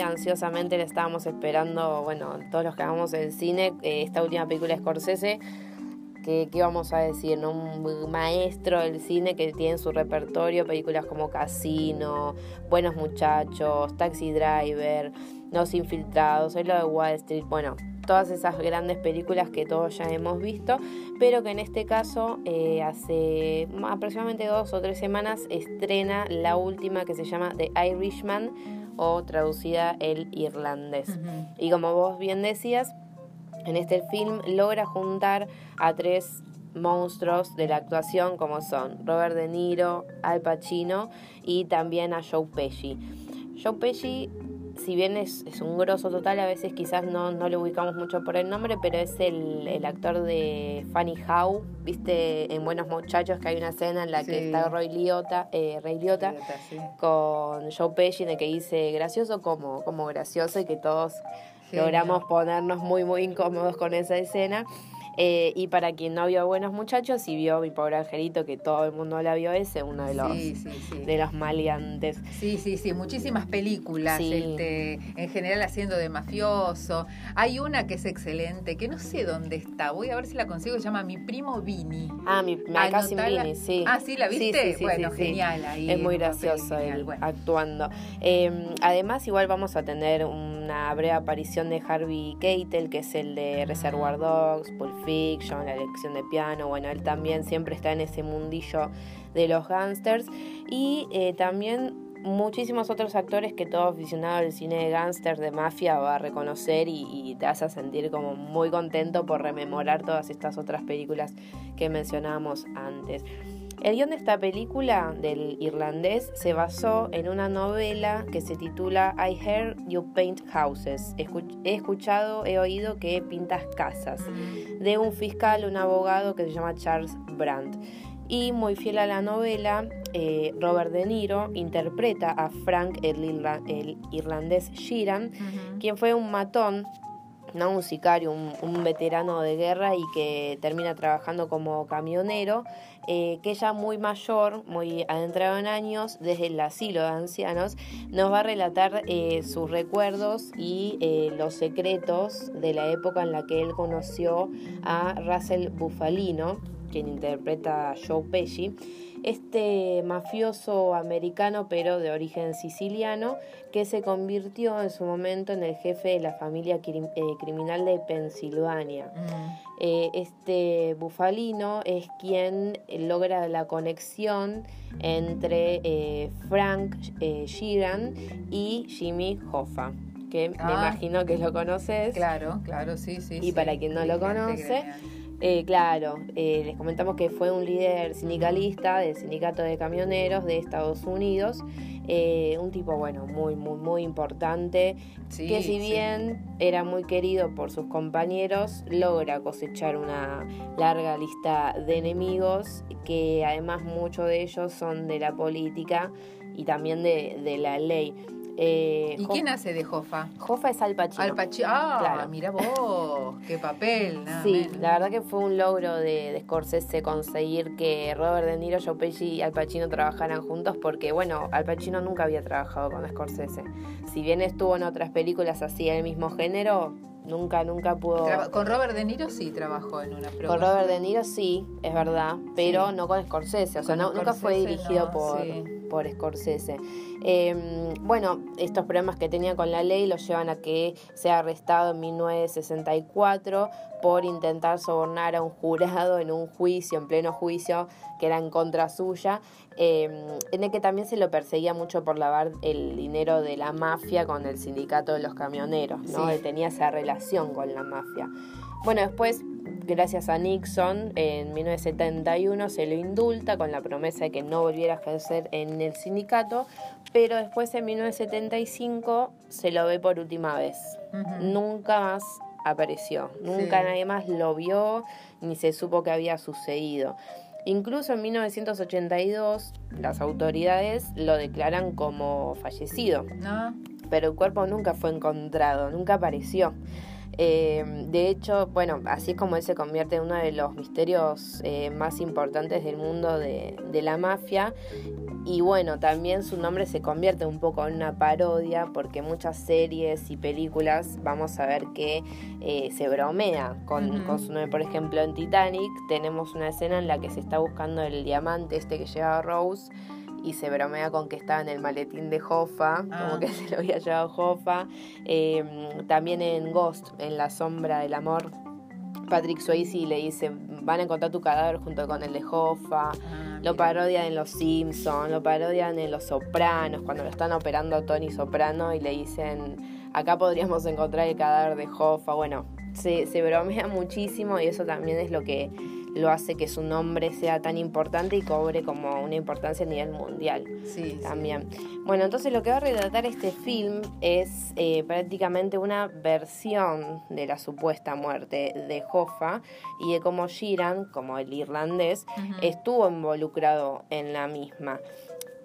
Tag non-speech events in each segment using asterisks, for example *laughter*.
ansiosamente le estábamos esperando, bueno, todos los que hagamos el cine, eh, esta última película de Scorsese, que, ¿qué vamos a decir? ¿no? Un maestro del cine que tiene en su repertorio películas como Casino, Buenos Muchachos, Taxi Driver, Los Infiltrados, El lo de Wall Street, bueno, todas esas grandes películas que todos ya hemos visto, pero que en este caso eh, hace aproximadamente dos o tres semanas estrena la última que se llama The Irishman o traducida El Irlandés. Y como vos bien decías, en este film logra juntar a tres monstruos de la actuación como son Robert De Niro, Al Pacino y también a Joe Pesci. Joe Pesci si bien es, un grosso total, a veces quizás no, no le ubicamos mucho por el nombre, pero es el, actor de Funny How, viste en Buenos Muchachos que hay una escena en la que está Roy Liotta, eh, Ray Liotta, con Joe Pesci en el que dice gracioso como, como gracioso y que todos logramos ponernos muy muy incómodos con esa escena. Eh, y para quien no vio Buenos Muchachos y vio Mi Pobre Angelito, que todo el mundo la vio ese, uno de los, De los maleantes. Sí, sí, sí, muchísimas películas, este, en general haciendo de mafioso. Hay una que es excelente, que no sé dónde está, voy a ver si la consigo, se llama Mi Primo Vini. Ah, mi, casi Vini, sí. Ah, sí, ¿la viste? bueno, genial ahí. Es muy gracioso actuando. Em, además, igual vamos a tener una breve aparición de Harvey Keitel, que es el de Reservoir Dogs, Pulp Fiction, la lección de piano, bueno, él también siempre está en ese mundillo de los gángsters y eh, también muchísimos otros actores que todo aficionado al cine de gángster, de mafia, va a reconocer y, y, te hace sentir como muy contento por rememorar todas estas otras películas que mencionábamos antes. El guion de esta película del irlandés se basó en una novela que se titula I Heard You Paint Houses. He escuchado, he oído que pintas casas, de un fiscal, un abogado que se llama Charles Brandt. Y muy fiel a la novela, eh, Robert De Niro interpreta a Frank, el, irlandés Sheeran, quien fue un matón ¿no? un sicario, un, veterano de guerra y que termina trabajando como camionero, eh, que ya muy mayor, muy adentrado en años, desde el asilo de ancianos, nos va a relatar eh, sus recuerdos y eh, los secretos de la época en la que él conoció a Russell Bufalino, quien interpreta a Joe Pesci este mafioso americano pero de origen siciliano que se convirtió en su momento en el jefe de la familia eh, criminal de Pensilvania. Mm. Eh, este bufalino es quien logra la conexión entre eh, Frank Sheeran y Jimmy Hoffa que me ah. imagino que lo conoces. Claro, claro, sí, sí. Y para quien no lo conoce, eh, claro, eh, les comentamos que fue un líder sindicalista del sindicato de camioneros de Estados Unidos, eh, un tipo, bueno, muy, muy, muy importante, que si bien era muy querido por sus compañeros, logra cosechar una larga lista de enemigos, que además muchos de ellos son de la política y también de, de la ley. Eh, ¿Y quién hace de Jofa? Jofa es Al Pacino. Al Pacino. Ah, mira vos, qué papel. sí, la verdad que fue un logro de, de, Scorsese conseguir que Robert De Niro, Joe Pesci y Al Pacino trabajaran juntos porque, bueno, Al Pacino nunca había trabajado con Scorsese. Si bien estuvo en otras películas así del mismo género, nunca, nunca pudo... con Robert De Niro sí trabajó en una Con Robert De Niro sí, es verdad, pero no con Scorsese, o sea, nunca fue dirigido por, por Scorsese. Em, bueno, estos problemas que tenía con la ley lo llevan a que sea arrestado en 1964 por intentar sobornar a un jurado en un juicio, en pleno juicio, que era en contra suya, em, en el que también se lo perseguía mucho por lavar el dinero de la mafia con el sindicato de los camioneros, ¿no? tenía esa relación con la mafia. Bueno, después gracias a Nixon, en 1971 se lo indulta con la promesa de que no volviera a ejercer en el sindicato, pero después en 1975 se lo ve por última vez. Nunca más apareció, nunca nadie más lo vio ni se supo que había sucedido. Incluso en 1982 las autoridades lo declaran como fallecido, pero el cuerpo nunca fue encontrado, nunca apareció. Eh, de hecho, bueno, así es como él se convierte en uno de los misterios eh, más importantes del mundo de, la mafia. Y bueno, también su nombre se convierte un poco en una parodia porque muchas series y películas vamos a ver que eh, se bromea con, con, su nombre. Por ejemplo, en Titanic tenemos una escena en la que se está buscando el diamante este que lleva Rose y se bromea con que estaba en el maletín de Hoffa, como ah. que *laughs* se lo había llevado Hoffa. Em, también en Ghost, en La Sombra del Amor, Patrick Swayze le dice, van a encontrar tu cadáver junto con el de Hoffa. Ah, lo parodian en Los Simpsons, lo parodian en Los Sopranos, cuando lo están operando a Tony Soprano y le dicen, acá podríamos encontrar el cadáver de Hoffa. Bueno, se, se bromea muchísimo y eso también es lo que lo hace que su nombre sea tan importante y cobre como una importancia a nivel mundial. Sí. También. Bueno, entonces lo que va a retratar este film es eh, prácticamente una versión de la supuesta muerte de Hoffa y de cómo Giran, como el irlandés, estuvo involucrado en la misma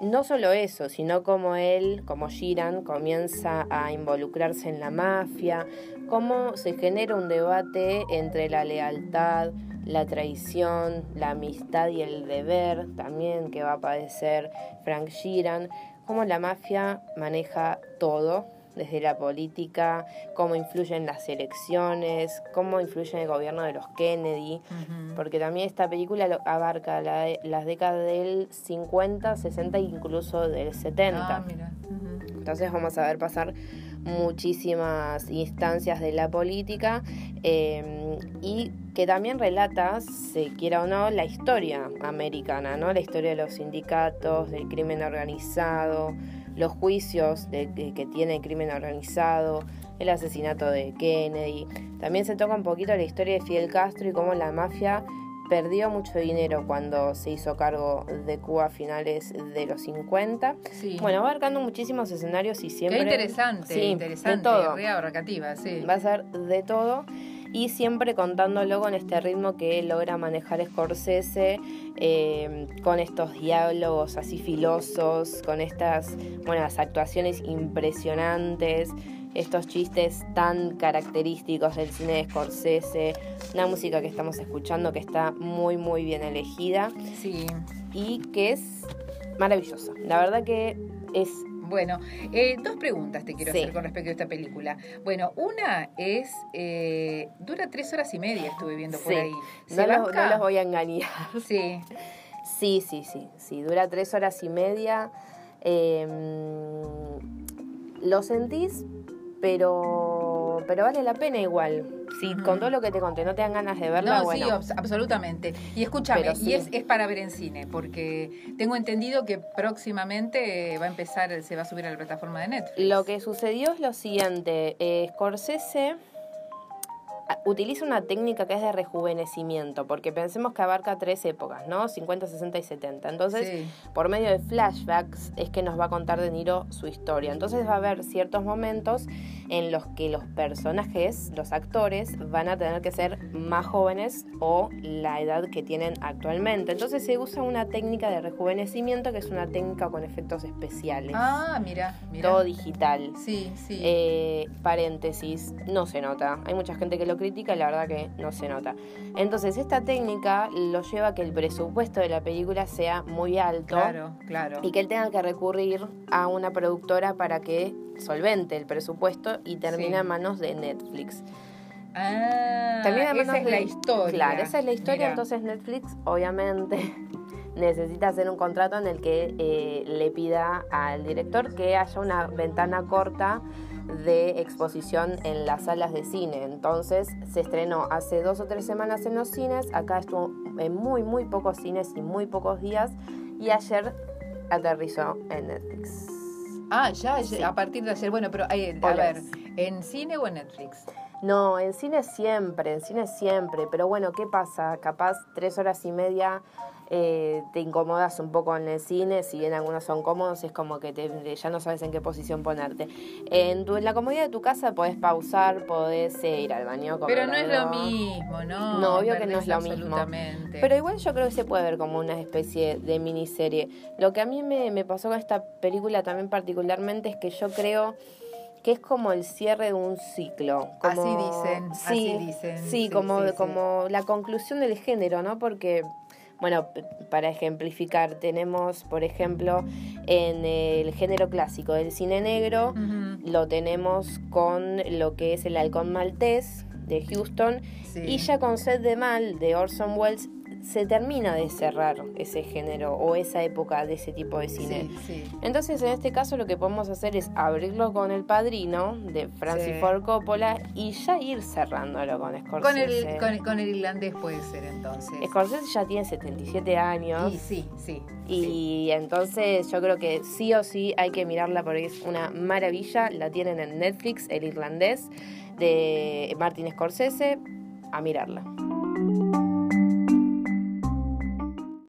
no solo eso, sino como él, como Giran, comienza a involucrarse en la mafia, cómo se genera un debate entre la lealtad, la traición, la amistad y el deber también que va a padecer Frank Sheeran, cómo la mafia maneja todo, desde la política, cómo influyen las elecciones, cómo influye el gobierno de los Kennedy, porque también esta película abarca las décadas del 50, 60 e incluso del 70. Ah, Entonces vamos a ver pasar muchísimas instancias de la política em, y que también relata, se quiera o no, la historia americana, ¿no? La historia de los sindicatos, del crimen organizado, los juicios de, que tiene el crimen organizado, el asesinato de Kennedy. También se toca un poquito la historia de Fidel Castro y cómo la mafia perdió mucho dinero cuando se hizo cargo de Cuba a finales de los 50. Bueno, va abarcando muchísimos escenarios y siempre... Qué interesante, sí, interesante, todo. sí. Va a ser de todo y siempre contándolo con este ritmo que logra manejar Scorsese, eh, con estos diálogos así filosos, con estas buenas actuaciones impresionantes estos chistes tan característicos del cine de Scorsese, una música que estamos escuchando que está muy muy bien elegida. Sí. Y que es maravillosa. La verdad que es bueno, eh, dos preguntas te quiero hacer con respecto a esta película. Bueno, una es, eh, dura tres horas y media, estuve viendo por ahí. No, los, voy a engañar. Sí. Sí, sí, sí, sí, dura tres horas y media. Em, lo sentís pero, pero vale la pena igual. Si con todo lo que te conté no te dan ganas de verla, no, bueno. Sí, absolutamente. Y escúchame, y es, es, para ver en cine, porque tengo entendido que próximamente va a empezar, se va a subir a la plataforma de Netflix. Lo que sucedió es lo siguiente, eh, Scorsese utiliza una técnica que es de rejuvenecimiento, porque pensemos que abarca tres épocas, ¿no? 50, 60 y 70. Entonces, por medio de flashbacks es que nos va a contar De Niro su historia. Entonces va a haber ciertos momentos en los que los personajes, los actores, van a tener que ser más jóvenes o la edad que tienen actualmente. Entonces se usa una técnica de rejuvenecimiento que es una técnica con efectos especiales. Ah, mira, mira. Todo digital. Sí, sí. Eh, paréntesis, no se nota. Hay mucha gente que lo critica la verdad que no se nota. Entonces esta técnica lo lleva a que el presupuesto de la película sea muy alto. Claro, claro. Y que él tenga que recurrir a una productora para que solvente el presupuesto y termina en manos de Netflix. Ah, esa es la historia. Claro, esa es la historia, entonces Netflix obviamente *laughs* necesita hacer un contrato en el que eh, le pida al director que haya una ventana corta de exposición en las salas de cine. Entonces se estrenó hace dos o tres semanas en los cines, acá estuvo en muy, muy pocos cines y muy pocos días y ayer aterrizó en Netflix. Ah, ya, a partir de ayer. Bueno, pero eh, a ver, ¿en cine o en Netflix? No, en cine siempre, en cine siempre. Pero bueno, ¿qué pasa? Capaz tres horas y media eh, te incomodas un poco en el cine, si bien algunos son cómodos, es como que te, ya no sabes en qué posición ponerte. En, tu, en la comodidad de tu casa podés pausar, podés eh, ir al baño. Pero no es lo mismo, ¿no? No, obvio que no es lo mismo. Pero igual yo creo que se puede ver como una especie de miniserie. Lo que a mí me, me pasó con esta película también particularmente es que yo creo que es como el cierre de un ciclo. así dicen, sí, así dicen. Sí, como, como la conclusión del género, ¿no? Porque Bueno, para ejemplificar, tenemos, por ejemplo, en el género clásico del cine negro, lo tenemos con lo que es el halcón maltés de Houston y ya con Sed de Mal de Orson Welles se termina de cerrar ese género o esa época de ese tipo de cine. Entonces, en este caso, lo que podemos hacer es abrirlo con El Padrino de Francis Ford Coppola y ya ir cerrándolo con Scorsese. Con el, con, el irlandés puede ser entonces. Scorsese ya tiene 77 años. Y sí, sí. Y entonces yo creo que sí o sí hay que mirarla porque es una maravilla. La tienen en Netflix, El Irlandés, de Martin Scorsese. A mirarla.